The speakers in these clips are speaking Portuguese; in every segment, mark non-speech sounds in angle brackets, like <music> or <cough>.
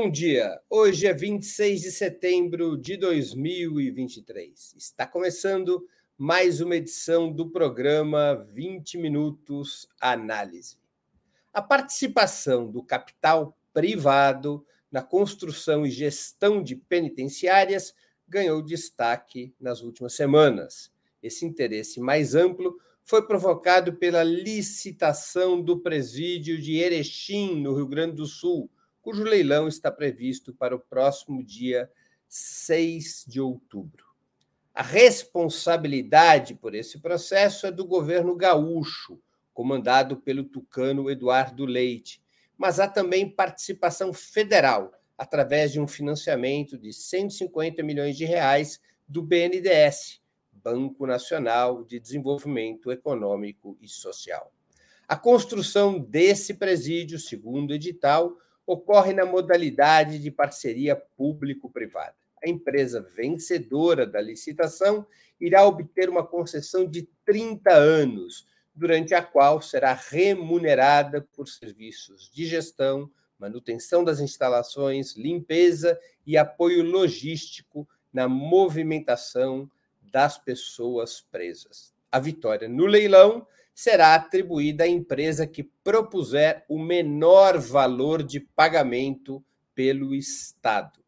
Bom dia. Hoje é 26 de setembro de 2023. Está começando mais uma edição do programa 20 Minutos Análise. A participação do capital privado na construção e gestão de penitenciárias ganhou destaque nas últimas semanas. Esse interesse mais amplo foi provocado pela licitação do presídio de Erechim, no Rio Grande do Sul, cujo leilão está previsto para o próximo dia 6 de outubro. A responsabilidade por esse processo é do governo gaúcho, comandado pelo tucano Eduardo Leite, mas há também participação federal, através de um financiamento de 150 milhões de reais do BNDES, Banco Nacional de Desenvolvimento Econômico e Social. A construção desse presídio, segundo o edital, ocorre na modalidade de parceria público-privada. A empresa vencedora da licitação irá obter uma concessão de 30 anos, durante a qual será remunerada por serviços de gestão, manutenção das instalações, limpeza e apoio logístico na movimentação das pessoas presas. A vitória no leilão será atribuída à empresa que propuser o menor valor de pagamento pelo Estado.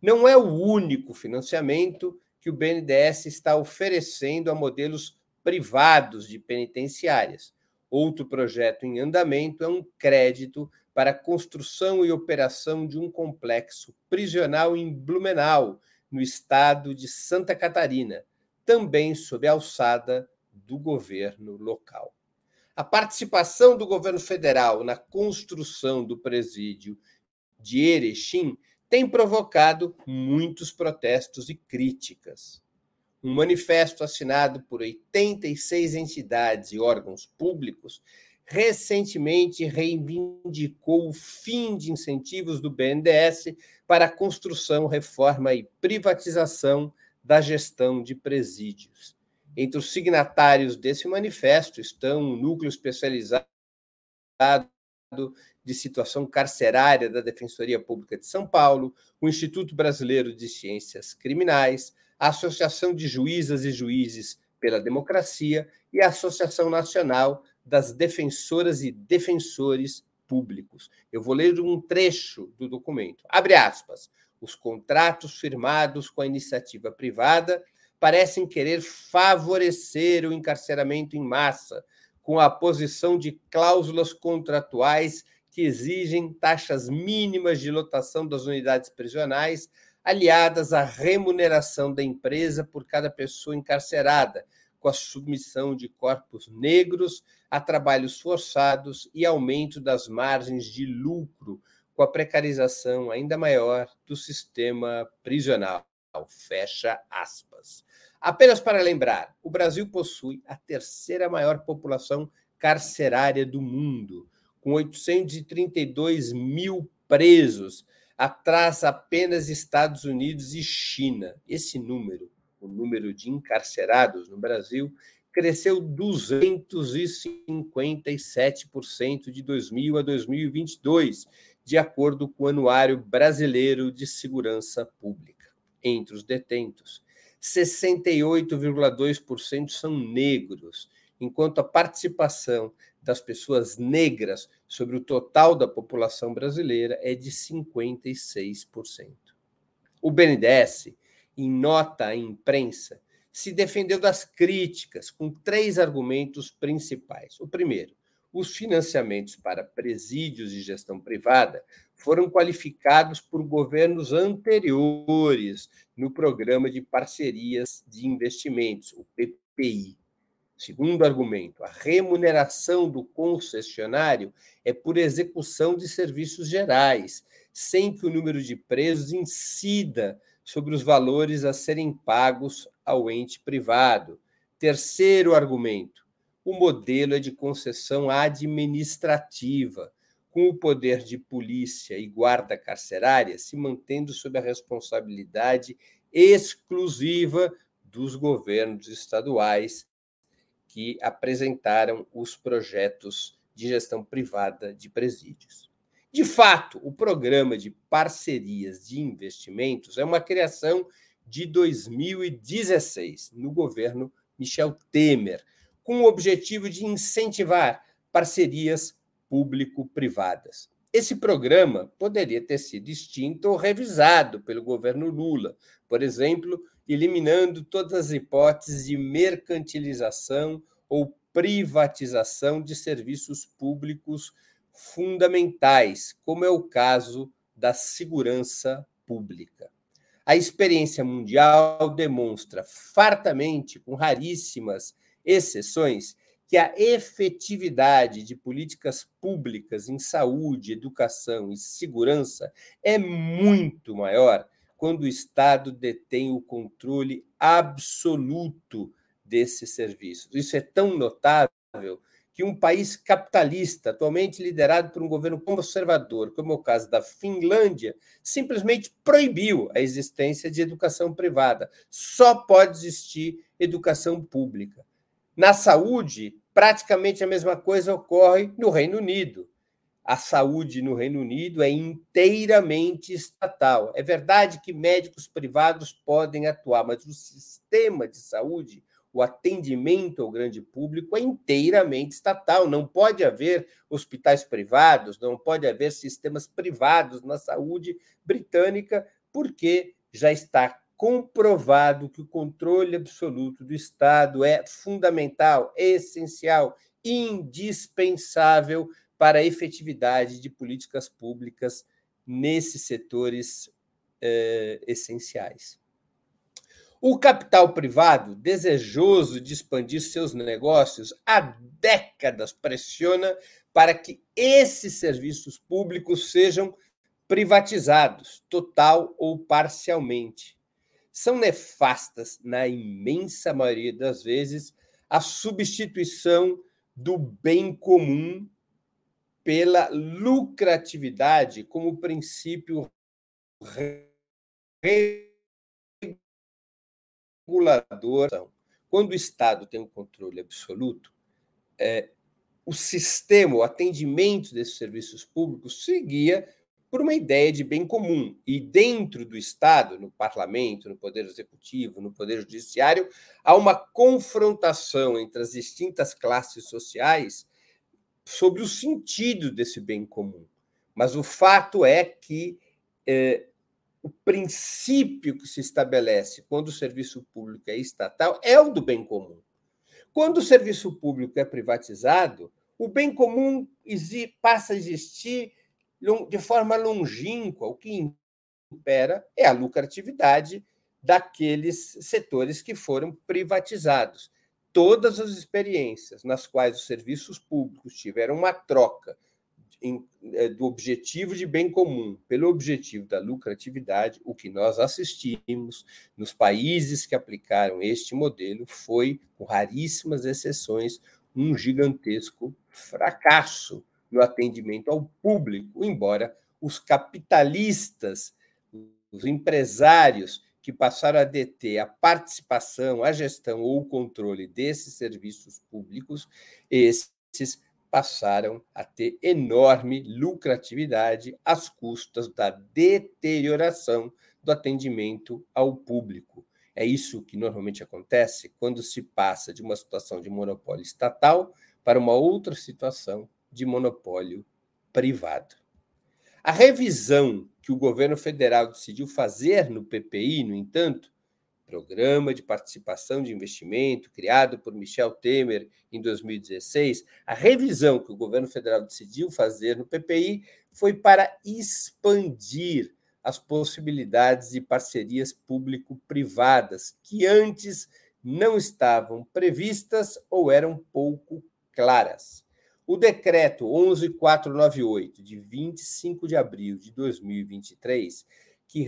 Não é o único financiamento que o BNDES está oferecendo a modelos privados de penitenciárias. Outro projeto em andamento é um crédito para a construção e operação de um complexo prisional em Blumenau, no estado de Santa Catarina, também sob a alçada do governo local. A participação do governo federal na construção do presídio de Erechim tem provocado muitos protestos e críticas. Um manifesto assinado por 86 entidades e órgãos públicos recentemente reivindicou o fim de incentivos do BNDES para a construção, reforma e privatização da gestão de presídios. Entre os signatários desse manifesto estão o Núcleo Especializado de Situação Carcerária da Defensoria Pública de São Paulo, o Instituto Brasileiro de Ciências Criminais, a Associação de Juízas e Juízes pela Democracia e a Associação Nacional das defensoras e defensores públicos. Eu vou ler um trecho do documento. Abre aspas. Os contratos firmados com a iniciativa privada parecem querer favorecer o encarceramento em massa, com a posição de cláusulas contratuais que exigem taxas mínimas de lotação das unidades prisionais, aliadas à remuneração da empresa por cada pessoa encarcerada, com a submissão de corpos negros a trabalhos forçados e aumento das margens de lucro, com a precarização ainda maior do sistema prisional. Fecha aspas. Apenas para lembrar, o Brasil possui a terceira maior população carcerária do mundo, com 832 mil presos, atrás apenas Estados Unidos e China. Esse número o número de encarcerados no Brasil cresceu 257% de 2000 a 2022, de acordo com o Anuário Brasileiro de Segurança Pública. Entre os detentos, 68,2% são negros, enquanto a participação das pessoas negras sobre o total da população brasileira é de 56%. O BNDES em nota à imprensa, se defendeu das críticas com três argumentos principais. O primeiro, os financiamentos para presídios de gestão privada foram qualificados por governos anteriores no Programa de Parcerias de Investimentos, o PPI. Segundo argumento, a remuneração do concessionário é por execução de serviços gerais, sem que o número de presos incida sobre os valores a serem pagos ao ente privado. Terceiro argumento: o modelo é de concessão administrativa, com o poder de polícia e guarda carcerária se mantendo sob a responsabilidade exclusiva dos governos estaduais que apresentaram os projetos de gestão privada de presídios. De fato, o programa de parcerias de investimentos é uma criação de 2016, no governo Michel Temer, com o objetivo de incentivar parcerias público-privadas. Esse programa poderia ter sido extinto ou revisado pelo governo Lula, por exemplo, eliminando todas as hipóteses de mercantilização ou privatização de serviços públicos fundamentais, como é o caso da segurança pública. A experiência mundial demonstra fartamente, com raríssimas exceções, que a efetividade de políticas públicas em saúde, educação e segurança é muito maior quando o Estado detém o controle absoluto desses serviços. Isso é tão notável que um país capitalista, atualmente liderado por um governo conservador, como é o caso da Finlândia, simplesmente proibiu a existência de educação privada. Só pode existir educação pública. Na saúde, praticamente a mesma coisa ocorre no Reino Unido. A saúde no Reino Unido é inteiramente estatal. É verdade que médicos privados podem atuar, mas o sistema de saúde, o atendimento ao grande público é inteiramente estatal. Não pode haver hospitais privados, não pode haver sistemas privados na saúde britânica, porque já está comprovado que o controle absoluto do Estado é fundamental, essencial, indispensável para a efetividade de políticas públicas nesses setores eh, essenciais. O capital privado, desejoso de expandir seus negócios há décadas, pressiona para que esses serviços públicos sejam privatizados, total ou parcialmente são nefastas, na imensa maioria das vezes, a substituição do bem comum pela lucratividade como princípio regulador. Quando o Estado tem um controle absoluto, é, o sistema, o atendimento desses serviços públicos seguia por uma ideia de bem comum. E dentro do Estado, no parlamento, no poder executivo, no poder judiciário, há uma confrontação entre as distintas classes sociais sobre o sentido desse bem comum. Mas o fato é que é, o princípio que se estabelece quando o serviço público é estatal é o do bem comum. Quando o serviço público é privatizado, o bem comum passa a existir de forma longínqua. O que impera é a lucratividade daqueles setores que foram privatizados. Todas as experiências nas quais os serviços públicos tiveram uma troca eh, do objetivo de bem comum pelo objetivo da lucratividade, o que nós assistimos nos países que aplicaram este modelo foi, com raríssimas exceções, um gigantesco fracasso no atendimento ao público, embora os capitalistas, os empresários que passaram a deter a participação, a gestão ou o controle desses serviços públicos, esses passaram a ter enorme lucratividade às custas da deterioração do atendimento ao público. É isso que normalmente acontece quando se passa de uma situação de monopólio estatal para uma outra situação de monopólio privado. A revisão que o governo federal decidiu fazer no PPI, no entanto, Programa de Participação de Investimento, criado por Michel Temer em 2016, a revisão que o governo federal decidiu fazer no PPI foi para expandir as possibilidades de parcerias público-privadas que antes não estavam previstas ou eram pouco claras. O decreto 11498, de 25 de abril de 2023, que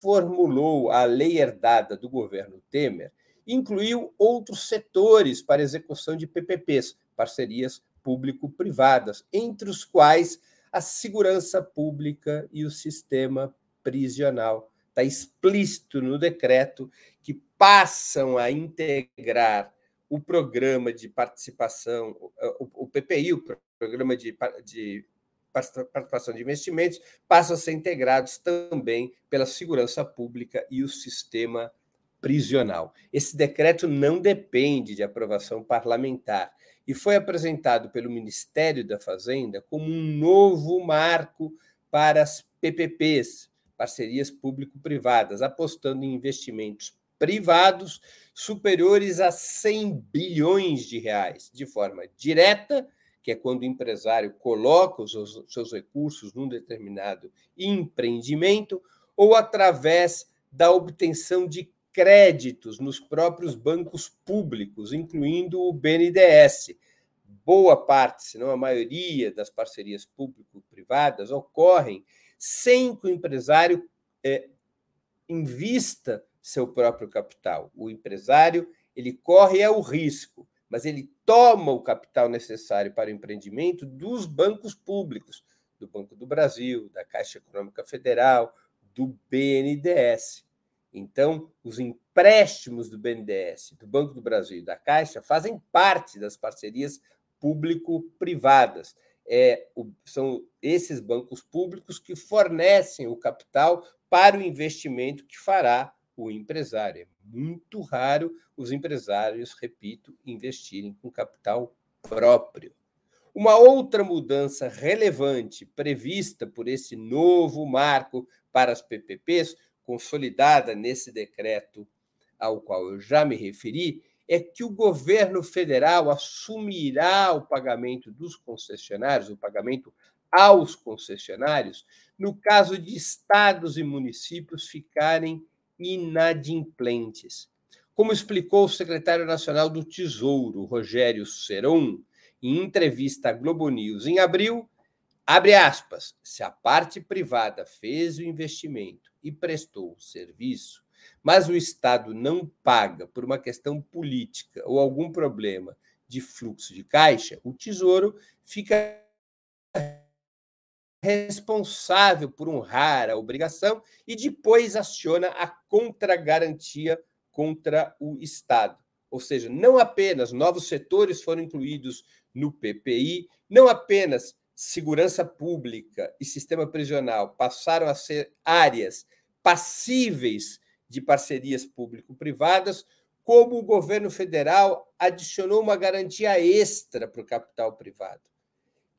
reformulou a lei herdada do governo Temer, incluiu outros setores para execução de PPPs, parcerias público-privadas, entre os quais a segurança pública e o sistema prisional. Está explícito no decreto que passam a integrar o programa de participação, o, PPI, o Programa de, de participação de investimentos passam a ser integrados também pela segurança pública e o sistema prisional. Esse decreto não depende de aprovação parlamentar e foi apresentado pelo Ministério da Fazenda como um novo marco para as PPPs, parcerias público-privadas, apostando em investimentos privados superiores a 100 bilhões de reais, de forma direta, que é quando o empresário coloca os seus recursos num determinado empreendimento, ou através da obtenção de créditos nos próprios bancos públicos, incluindo o BNDES. Boa parte, se não a maioria das parcerias público-privadas ocorrem sem que o empresário é, invista seu próprio capital. O empresário ele corre o risco, mas ele toma o capital necessário para o empreendimento dos bancos públicos, do Banco do Brasil, da Caixa Econômica Federal, do BNDES. Então, os empréstimos do BNDES, do Banco do Brasil e da Caixa fazem parte das parcerias público-privadas. É, são esses bancos públicos que fornecem o capital para o investimento que fará o empresário. É muito raro os empresários, repito, investirem com capital próprio. Uma outra mudança relevante prevista por esse novo marco para as PPPs consolidada nesse decreto ao qual eu já me referi, é que o governo federal assumirá o pagamento dos concessionários, o pagamento aos concessionários, no caso de estados e municípios ficarem inadimplentes. Como explicou o secretário nacional do Tesouro, Rogério Seron, em entrevista à Globo News em abril, abre aspas, se a parte privada fez o investimento e prestou o serviço, mas o Estado não paga por uma questão política ou algum problema de fluxo de caixa, o Tesouro fica responsável por honrar a obrigação e depois aciona a contragarantia contra o Estado. Ou seja, não apenas novos setores foram incluídos no PPI, não apenas segurança pública e sistema prisional passaram a ser áreas passíveis de parcerias público-privadas, como o governo federal adicionou uma garantia extra para o capital privado,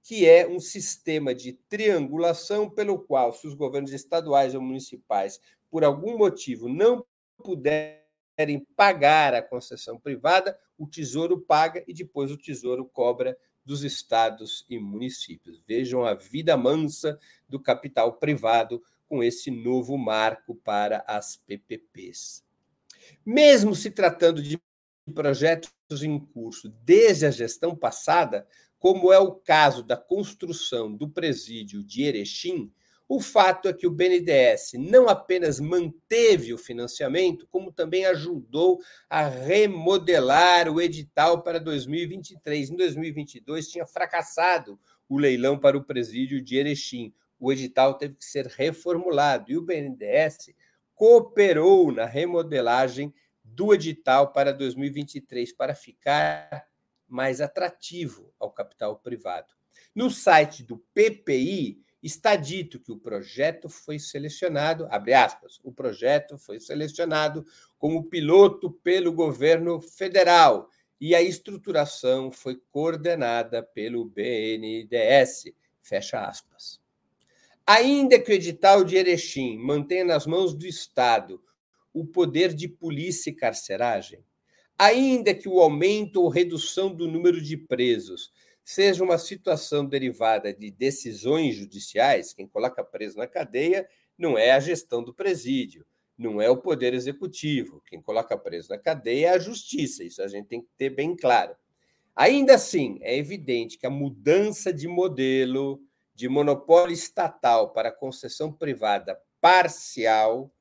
que é um sistema de triangulação pelo qual, se os governos estaduais ou municipais, por algum motivo, não puderem pagar a concessão privada, o Tesouro paga e depois o Tesouro cobra dos estados e municípios. Vejam a vida mansa do capital privado com esse novo marco para as PPPs. Mesmo se tratando de projetos em curso desde a gestão passada, como é o caso da construção do presídio de Erechim, o fato é que o BNDES não apenas manteve o financiamento, como também ajudou a remodelar o edital para 2023. Em 2022 tinha fracassado o leilão para o presídio de Erechim. O edital teve que ser reformulado e o BNDES cooperou na remodelagem do edital para 2023 para ficar mais atrativo ao capital privado. No site do PPI, está dito que o projeto foi selecionado, abre aspas, o projeto foi selecionado como piloto pelo governo federal e a estruturação foi coordenada pelo BNDES, fecha aspas. Ainda que o edital de Erechim mantenha nas mãos do Estado o poder de polícia e carceragem, ainda que o aumento ou redução do número de presos seja uma situação derivada de decisões judiciais, quem coloca preso na cadeia não é a gestão do presídio, não é o poder executivo. Quem coloca preso na cadeia é a justiça, isso a gente tem que ter bem claro. Ainda assim, é evidente que a mudança de modelo de monopólio estatal para concessão privada parcial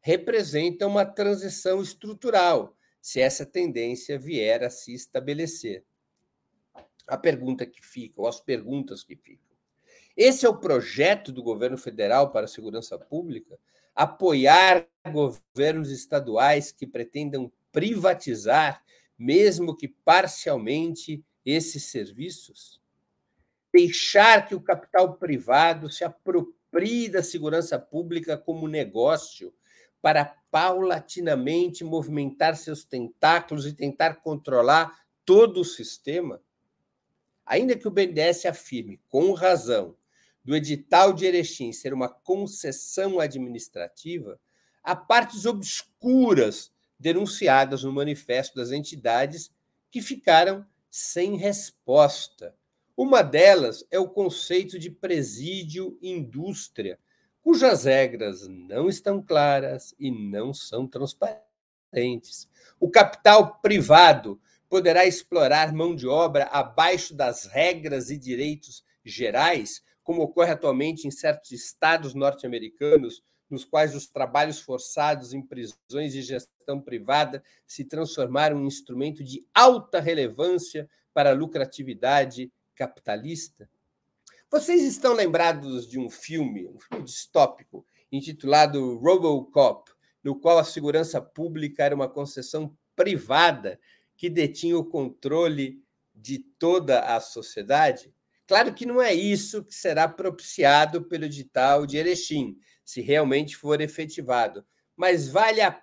representa uma transição estrutural, se essa tendência vier a se estabelecer a pergunta que fica, ou as perguntas que ficam. Esse é o projeto do governo federal para a segurança pública? Apoiar governos estaduais que pretendam privatizar, mesmo que parcialmente, esses serviços? deixar que o capital privado se aproprie da segurança pública como negócio para paulatinamente movimentar seus tentáculos e tentar controlar todo o sistema? Ainda que o BNDES afirme, com razão, do edital de Erechim ser uma concessão administrativa, há partes obscuras denunciadas no manifesto das entidades que ficaram sem resposta. Uma delas é o conceito de presídio indústria, cujas regras não estão claras e não são transparentes. O capital privado poderá explorar mão de obra abaixo das regras e direitos gerais, como ocorre atualmente em certos estados norte-americanos, nos quais os trabalhos forçados em prisões de gestão privada se transformaram em um instrumento de alta relevância para a lucratividade capitalista? Vocês estão lembrados de um filme, um filme distópico, intitulado Robocop, no qual a segurança pública era uma concessão privada que detinha o controle de toda a sociedade? Claro que não é isso que será propiciado pelo edital de Erechim, se realmente for efetivado, mas vale a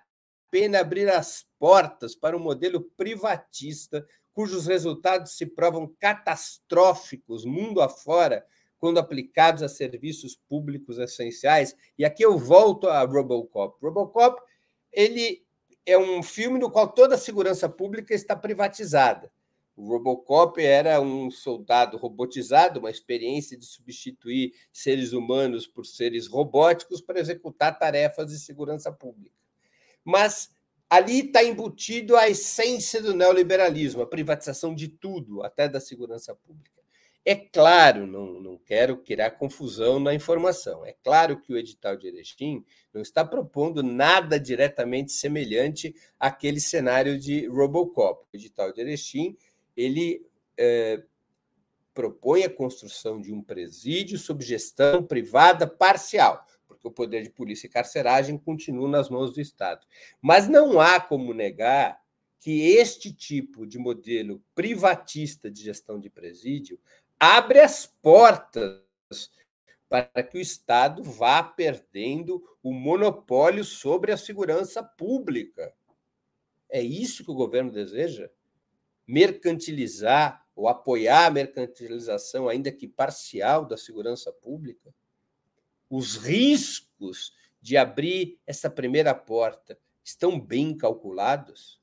pena abrir as portas para um modelo privatista cujos resultados se provam catastróficos mundo afora quando aplicados a serviços públicos essenciais. E aqui eu volto a Robocop. Robocop ele é um filme no qual toda a segurança pública está privatizada. O Robocop era um soldado robotizado, uma experiência de substituir seres humanos por seres robóticos para executar tarefas de segurança pública. Mas ali está embutido a essência do neoliberalismo, a privatização de tudo, até da segurança pública. É claro, não, não quero criar confusão na informação, é claro que o edital de Erechim não está propondo nada diretamente semelhante àquele cenário de Robocop. O edital de Erechim ele é, propõe a construção de um presídio sob gestão privada parcial, porque o poder de polícia e carceragem continua nas mãos do Estado. Mas não há como negar que este tipo de modelo privatista de gestão de presídio abre as portas para que o Estado vá perdendo o monopólio sobre a segurança pública. É isso que o governo deseja? Mercantilizar ou apoiar a mercantilização, ainda que parcial, da segurança pública? Os riscos de abrir essa primeira porta estão bem calculados?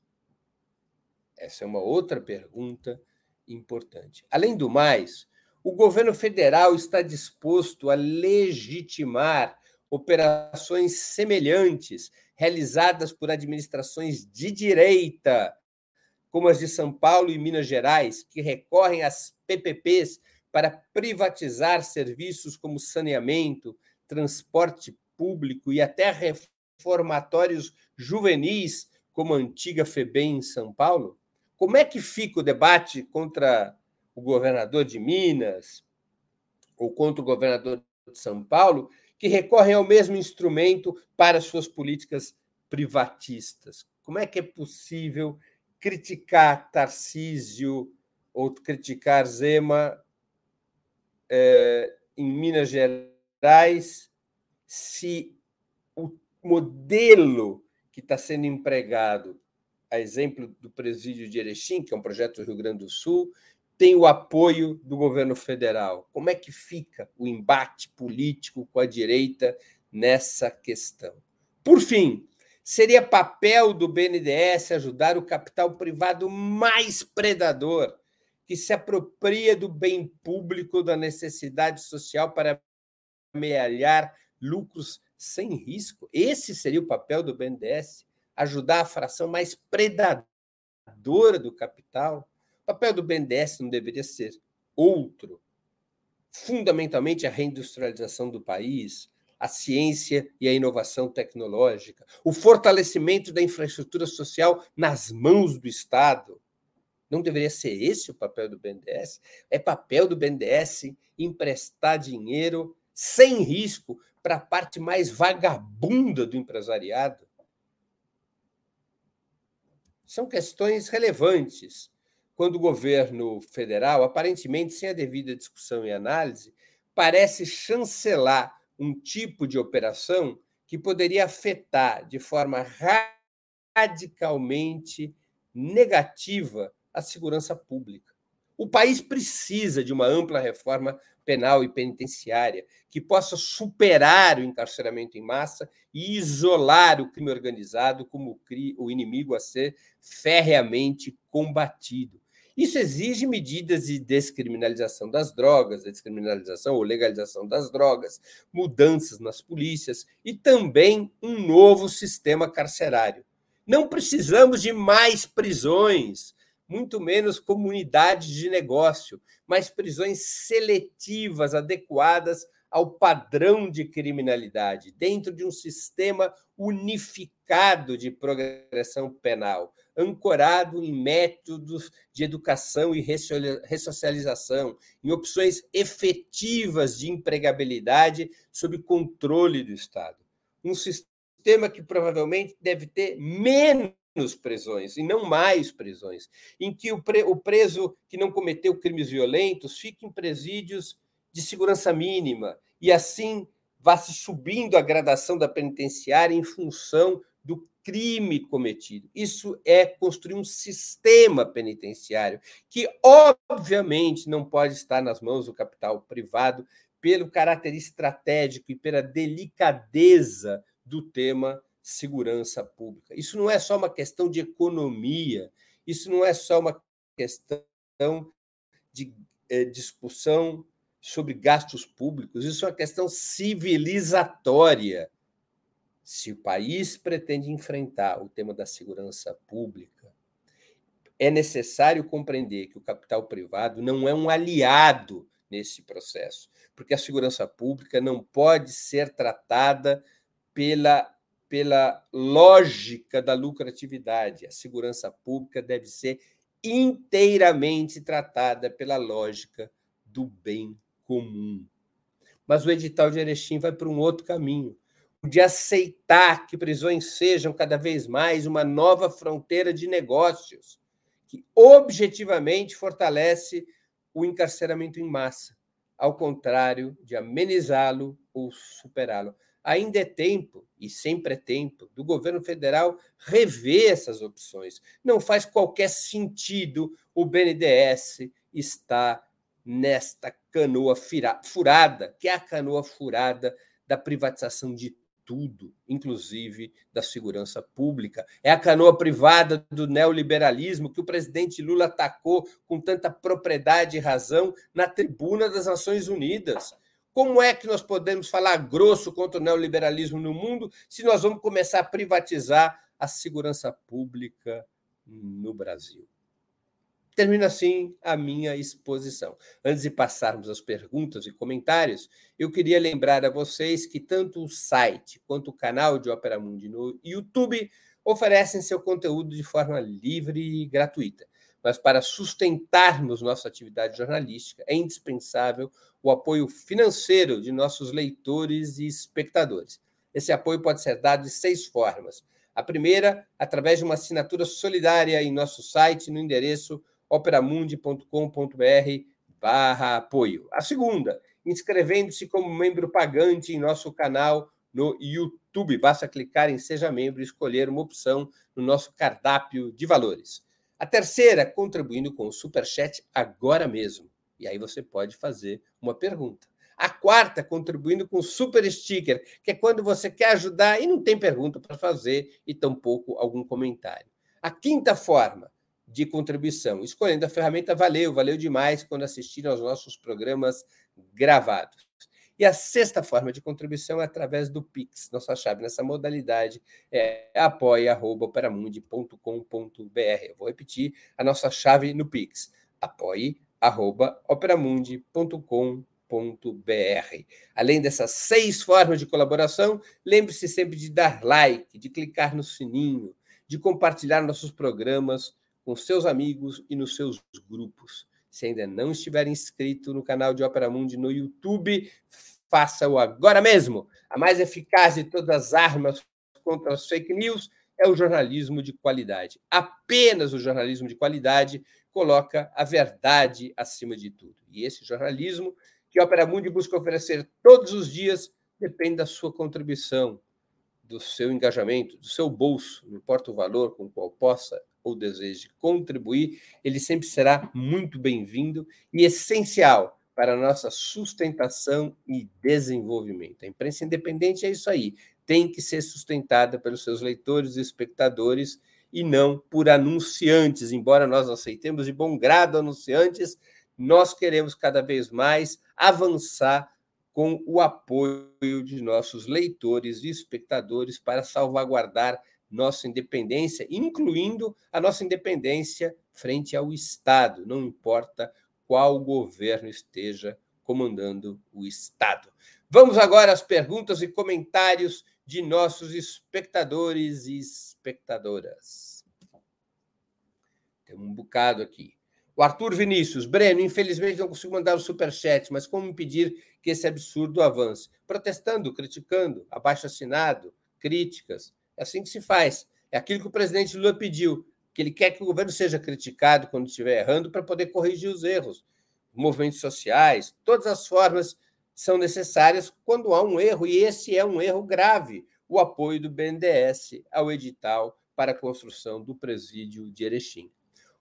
Essa é uma outra pergunta importante. Além do mais, o governo federal está disposto a legitimar operações semelhantes realizadas por administrações de direita, como as de São Paulo e Minas Gerais, que recorrem às PPPs para privatizar serviços como saneamento, transporte público e até reformatórios juvenis, como a antiga FEBEM em São Paulo? Como é que fica o debate contra o governador de Minas ou contra o governador de São Paulo, que recorrem ao mesmo instrumento para suas políticas privatistas? Como é que é possível criticar Tarcísio ou criticar Zema é, em Minas Gerais se o modelo que está sendo empregado a exemplo do presídio de Erechim, que é um projeto do Rio Grande do Sul, tem o apoio do governo federal. Como é que fica o embate político com a direita nessa questão? Por fim, seria papel do BNDES ajudar o capital privado mais predador, que se apropria do bem público, da necessidade social para amealhar lucros sem risco? Esse seria o papel do BNDES? Ajudar a fração mais predadora do capital, o papel do BNDES não deveria ser outro. Fundamentalmente, a reindustrialização do país, a ciência e a inovação tecnológica, o fortalecimento da infraestrutura social nas mãos do Estado. Não deveria ser esse o papel do BNDES? É papel do BNDES emprestar dinheiro sem risco para a parte mais vagabunda do empresariado? São questões relevantes quando o governo federal, aparentemente sem a devida discussão e análise, parece chancelar um tipo de operação que poderia afetar de forma radicalmente negativa a segurança pública. O país precisa de uma ampla reforma penal e penitenciária que possa superar o encarceramento em massa e isolar o crime organizado como o inimigo a ser ferreamente combatido. Isso exige medidas de descriminalização das drogas, descriminalização ou legalização das drogas, mudanças nas polícias e também um novo sistema carcerário. Não precisamos de mais prisões, muito menos comunidades de negócio, mas prisões seletivas, adequadas ao padrão de criminalidade, dentro de um sistema unificado de progressão penal, ancorado em métodos de educação e ressocialização, em opções efetivas de empregabilidade sob controle do Estado. Um sistema que provavelmente deve ter menos prisões e não mais prisões, em que o, preso que não cometeu crimes violentos fique em presídios de segurança mínima e assim vá se subindo a gradação da penitenciária em função do crime cometido. Isso é construir um sistema penitenciário que, obviamente, não pode estar nas mãos do capital privado pelo caráter estratégico e pela delicadeza do tema segurança pública. Isso não é só uma questão de economia, isso não é só uma questão de é, discussão sobre gastos públicos, isso é uma questão civilizatória. Se o país pretende enfrentar o tema da segurança pública, é necessário compreender que o capital privado não é um aliado nesse processo, porque a segurança pública não pode ser tratada pela, pela lógica da lucratividade. A segurança pública deve ser inteiramente tratada pela lógica do bem comum. Mas o edital de Erechim vai para um outro caminho de aceitar que prisões sejam cada vez mais uma nova fronteira de negócios, que objetivamente fortalece o encarceramento em massa, ao contrário de amenizá-lo ou superá-lo. Ainda é tempo, e sempre é tempo, do governo federal rever essas opções. Não faz qualquer sentido o BNDES estar nesta canoa furada, que é a canoa furada da privatização de tudo, inclusive da segurança pública. É a canoa privada do neoliberalismo que o presidente Lula atacou com tanta propriedade e razão na tribuna das Nações Unidas. Como é que nós podemos falar grosso contra o neoliberalismo no mundo se nós vamos começar a privatizar a segurança pública no Brasil? Termino assim a minha exposição. Antes de passarmos às perguntas e comentários, eu queria lembrar a vocês que tanto o site quanto o canal de Opera Mundi no YouTube oferecem seu conteúdo de forma livre e gratuita. Mas para sustentarmos nossa atividade jornalística, é indispensável o apoio financeiro de nossos leitores e espectadores. Esse apoio pode ser dado de seis formas. A primeira, através de uma assinatura solidária em nosso site no endereço operamundi.com.br apoio. A segunda, inscrevendo-se como membro pagante em nosso canal no YouTube. Basta clicar em Seja Membro e escolher uma opção no nosso cardápio de valores. A terceira, contribuindo com o Superchat agora mesmo. E aí você pode fazer uma pergunta. A quarta, contribuindo com o Super Sticker, que é quando você quer ajudar e não tem pergunta para fazer e tampouco algum comentário. A quinta forma, de contribuição. Escolhendo a ferramenta, valeu, valeu demais quando assistiram aos nossos programas gravados. E a sexta forma de contribuição é através do Pix. Nossa chave nessa modalidade é apoia.operamundi.com.br. Eu vou repetir a nossa chave no Pix. apoie.operamundi.com.br. Além dessas seis formas de colaboração, lembre-se sempre de dar like, de clicar no sininho, de compartilhar nossos programas com seus amigos e nos seus grupos. Se ainda não estiver inscrito no canal de Opera Mundi no YouTube, faça-o agora mesmo. A mais eficaz de todas as armas contra as fake news é o jornalismo de qualidade. Apenas o jornalismo de qualidade coloca a verdade acima de tudo. E esse jornalismo que a Mundi busca oferecer todos os dias depende da sua contribuição, do seu engajamento, do seu bolso, não importa o valor com o qual possa ou deseje contribuir, ele sempre será muito bem-vindo e essencial para a nossa sustentação e desenvolvimento. A imprensa independente é isso aí, tem que ser sustentada pelos seus leitores e espectadores e não por anunciantes. Embora nós aceitemos de bom grado anunciantes, nós queremos cada vez mais avançar com o apoio de nossos leitores e espectadores para salvaguardar nossa independência, incluindo a nossa independência frente ao Estado, não importa qual governo esteja comandando o Estado. Vamos agora às perguntas e comentários de nossos espectadores e espectadoras. Tem um bocado aqui. O Arthur Vinícius, Breno, infelizmente não consigo mandar o superchat, mas como impedir que esse absurdo avance? Protestando, criticando, abaixo assinado, críticas. É assim que se faz. É aquilo que o presidente Lula pediu que ele quer que o governo seja criticado quando estiver errando para poder corrigir os erros. Movimentos sociais, todas as formas são necessárias quando há um erro, e esse é um erro grave: o apoio do BNDES ao edital para a construção do presídio de Erechim.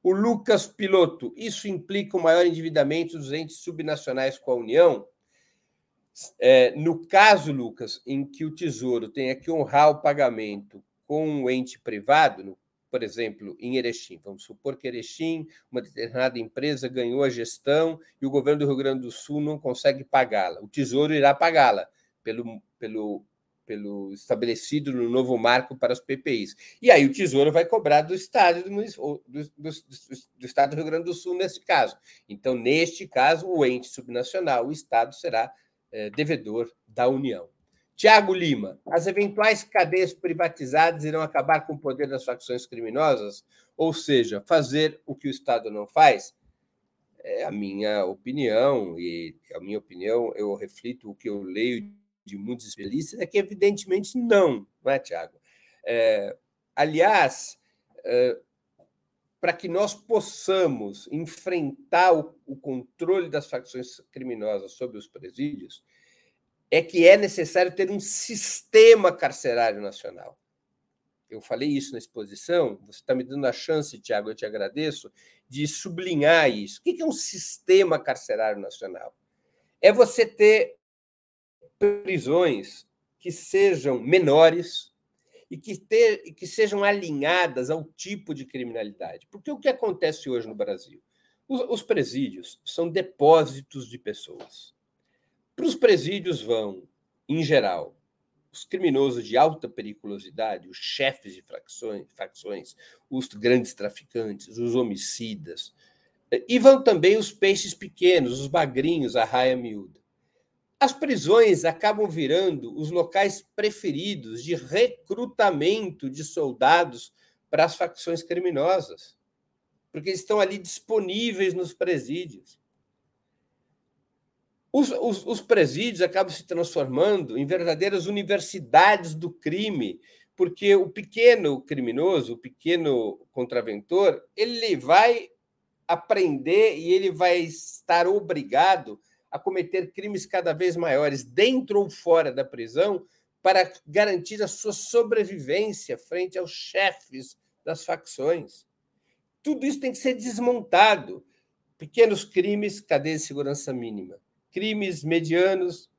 O Lucas Piloto, isso implica o maior endividamento dos entes subnacionais com a União? É, no caso, Lucas, em que o Tesouro tenha que honrar o pagamento com um ente privado, no por exemplo, em Erechim. Vamos supor que Erechim, uma determinada empresa, ganhou a gestão e o governo do Rio Grande do Sul não consegue pagá-la. O Tesouro irá pagá-la pelo, pelo, pelo estabelecido no novo marco para as PPIs. E aí o Tesouro vai cobrar do Estado do, do, do, do, Estado do Rio Grande do Sul nesse caso. Então, neste caso, o ente subnacional, o Estado, será é, devedor da União. Tiago Lima, as eventuais cadeias privatizadas irão acabar com o poder das facções criminosas? Ou seja, fazer o que o Estado não faz? É a minha opinião, e a minha opinião, eu reflito o que eu leio de muitos especialistas, é que evidentemente não, não é, Tiago? É, aliás, é, para que nós possamos enfrentar o, o controle das facções criminosas sobre os presídios, é que é necessário ter um sistema carcerário nacional. Eu falei isso na exposição, você está me dando a chance, Tiago, eu te agradeço, de sublinhar isso. O que é um sistema carcerário nacional? É você ter prisões que sejam menores e que, ter, e que sejam alinhadas ao tipo de criminalidade. Porque o que acontece hoje no Brasil? Os, os presídios são depósitos de pessoas. Para os presídios vão, em geral, os criminosos de alta periculosidade, os chefes de facções, facções, os grandes traficantes, os homicidas, e vão também os peixes pequenos, os bagrinhos, a raia miúda. As prisões acabam virando os locais preferidos de recrutamento de soldados para as facções criminosas, porque estão ali disponíveis nos presídios. Os, os, os, presídios acabam se transformando em verdadeiras universidades do crime, porque o pequeno criminoso, o pequeno contraventor, ele vai aprender e ele vai estar obrigado a cometer crimes cada vez maiores, dentro ou fora da prisão, para garantir a sua sobrevivência frente aos chefes das facções. Tudo isso tem que ser desmontado. Pequenos crimes, cadeia de segurança mínima crimes medianos,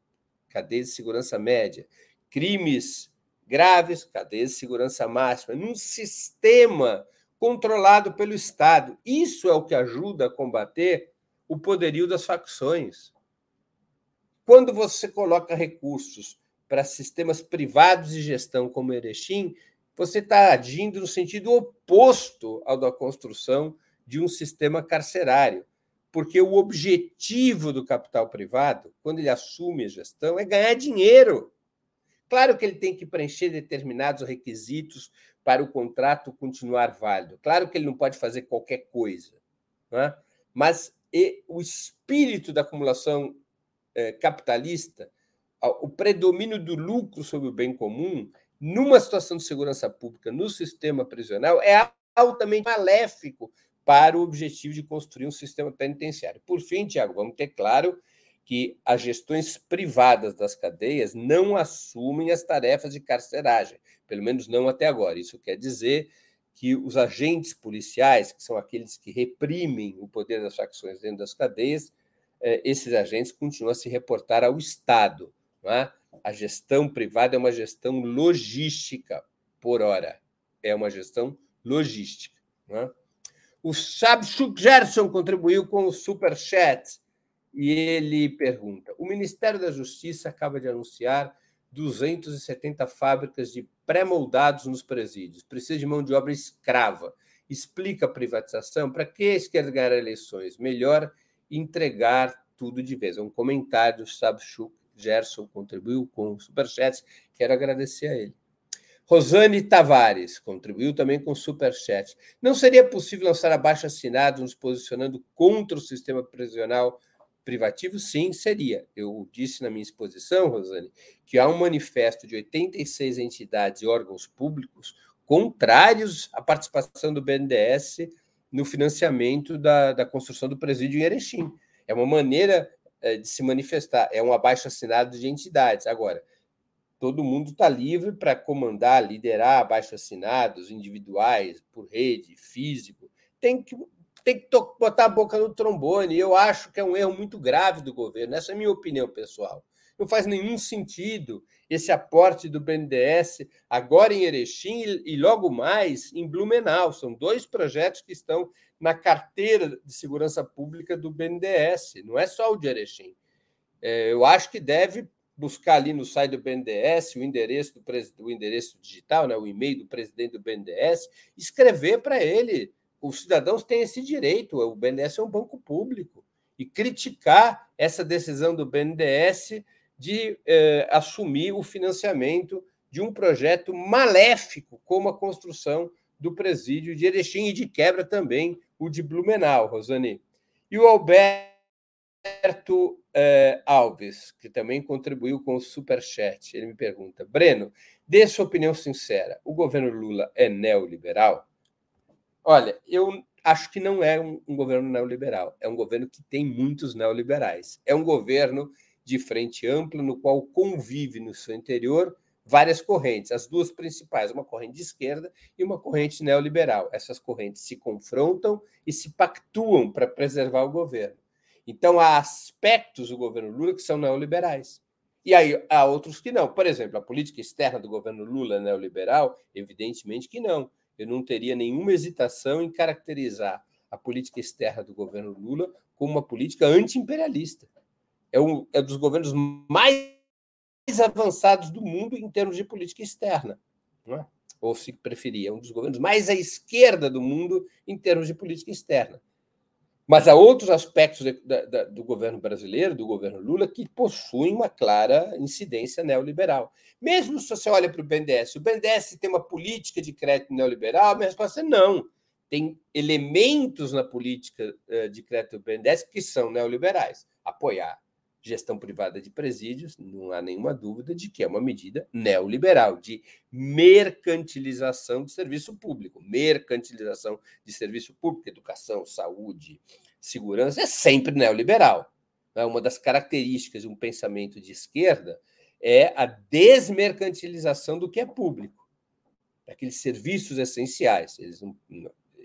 cadeia de segurança média, crimes graves, cadeia de segurança máxima, num sistema controlado pelo Estado. Isso é o que ajuda a combater o poderio das facções. Quando você coloca recursos para sistemas privados de gestão como Erechim, você está agindo no sentido oposto ao da construção de um sistema carcerário porque o objetivo do capital privado, quando ele assume a gestão, é ganhar dinheiro. Claro que ele tem que preencher determinados requisitos para o contrato continuar válido. Claro que ele não pode fazer qualquer coisa. Né? Mas o espírito da acumulação capitalista, o predomínio do lucro sobre o bem comum, numa situação de segurança pública no sistema prisional é altamente maléfico para o objetivo de construir um sistema penitenciário. Por fim, Tiago, vamos ter claro que as gestões privadas das cadeias não assumem as tarefas de carceragem, pelo menos não até agora. Isso quer dizer que os agentes policiais, que são aqueles que reprimem o poder das facções dentro das cadeias, esses agentes continuam a se reportar ao Estado. É? A gestão privada é uma gestão logística por hora, é uma gestão logística. É? O Sabchuk Gerson contribuiu com o Superchat e ele pergunta: o Ministério da Justiça acaba de anunciar 270 fábricas de pré-moldados nos presídios. Precisa de mão de obra escrava. Explica a privatização. Para que a esquerda ganhar eleições? Melhor entregar tudo de vez. É um comentário do Sabchuk Gerson contribuiu com o Superchat. Quero agradecer a ele. Rosane Tavares contribuiu também com Superchat. Não seria possível lançar abaixo assinado nos posicionando contra o sistema prisional privativo? Sim, seria. Eu disse na minha exposição, Rosane, que há um manifesto de 86 entidades e órgãos públicos contrários à participação do BNDES no financiamento da, da construção do presídio em Erechim. É uma maneira eh, de se manifestar, é um abaixo assinado de entidades. Agora, todo mundo está livre para comandar, liderar abaixo assinados individuais, por rede, físico. Tem que, tem que botar a boca no trombone. Eu acho que é um erro muito grave do governo. Essa é a minha opinião pessoal. Não faz nenhum sentido esse aporte do BNDES agora em Erechim e logo mais em Blumenau. São dois projetos que estão na carteira de segurança pública do BNDES, não é só o de Erechim. É, eu acho que deve buscar ali no site do BNDES o endereço do o endereço digital, né, o e-mail do presidente do BNDES, escrever para ele. Os cidadãos têm esse direito, o BNDES é um banco público, e criticar essa decisão do BNDES de eh, assumir o financiamento de um projeto maléfico como a construção do presídio de Erechim e de quebra também o de Blumenau, Rosane. E o Alberto eh, Alves, que também contribuiu com o Superchat, ele me pergunta: Breno, dê sua opinião sincera, o governo Lula é neoliberal? Olha, eu acho que não é um, um governo neoliberal, é um governo que tem muitos neoliberais. É um governo de frente ampla, no qual convive no seu interior várias correntes, as duas principais, uma corrente de esquerda e uma corrente neoliberal. Essas correntes se confrontam e se pactuam para preservar o governo. Então, há aspectos do governo Lula que são neoliberais. E aí há outros que não. Por exemplo, a política externa do governo Lula é neoliberal? Evidentemente que não. Eu não teria nenhuma hesitação em caracterizar a política externa do governo Lula como uma política anti-imperialista. É um é dos governos mais avançados do mundo em termos de política externa. É? Ou, se preferir, é um dos governos mais à esquerda do mundo em termos de política externa. Mas há outros aspectos de, de, do governo brasileiro, do governo Lula, que possuem uma clara incidência neoliberal. Mesmo se você olha para o BNDES, o BNDES tem uma política de crédito neoliberal, minha resposta é não. Tem elementos na política eh, de crédito do BNDES que são neoliberais. Apoiar gestão privada de presídios, não há nenhuma dúvida de que é uma medida neoliberal, de mercantilização de serviço público. Mercantilização de serviço público, educação, saúde, segurança, é sempre neoliberal. É uma das características de um pensamento de esquerda é a desmercantilização do que é público, daqueles serviços essenciais. Eles não,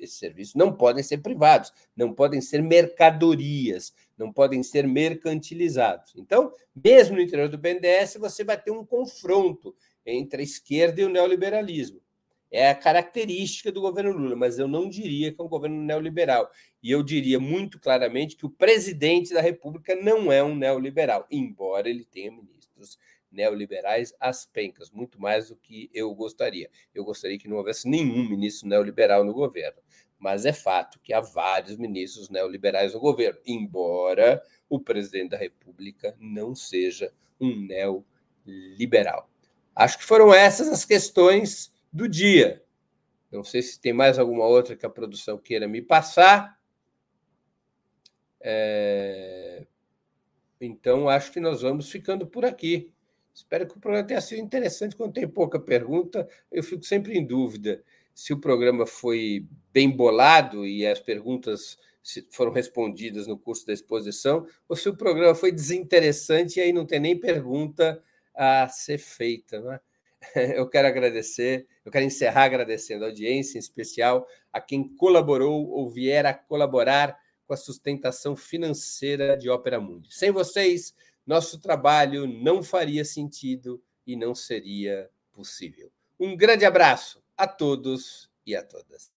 esses serviços não podem ser privados, não podem ser mercadorias, não podem ser mercantilizados. Então, mesmo no interior do BNDES, você vai ter um confronto entre a esquerda e o neoliberalismo. É a característica do governo Lula, mas eu não diria que é um governo neoliberal. E eu diria muito claramente que o presidente da República não é um neoliberal, embora ele tenha ministros neoliberais às pencas, muito mais do que eu gostaria. Eu gostaria que não houvesse nenhum ministro neoliberal no governo, mas é fato que há vários ministros neoliberais no governo, embora o presidente da República não seja um neoliberal. Acho que foram essas as questões do dia. Não sei se tem mais alguma outra que a produção queira me passar. É... Então, acho que nós vamos ficando por aqui. Espero que o programa tenha sido interessante. Quando tem pouca pergunta, eu fico sempre em dúvida se o programa foi bem bolado e as perguntas foram respondidas no curso da exposição, ou se o programa foi desinteressante e aí não tem nem pergunta a ser feita. Né? <laughs> Eu quero agradecer, eu quero encerrar agradecendo a audiência, em especial a quem colaborou ou vier a colaborar com a sustentação financeira de Ópera Mundi. Sem vocês, nosso trabalho não faria sentido e não seria possível. Um grande abraço a todos e a todas.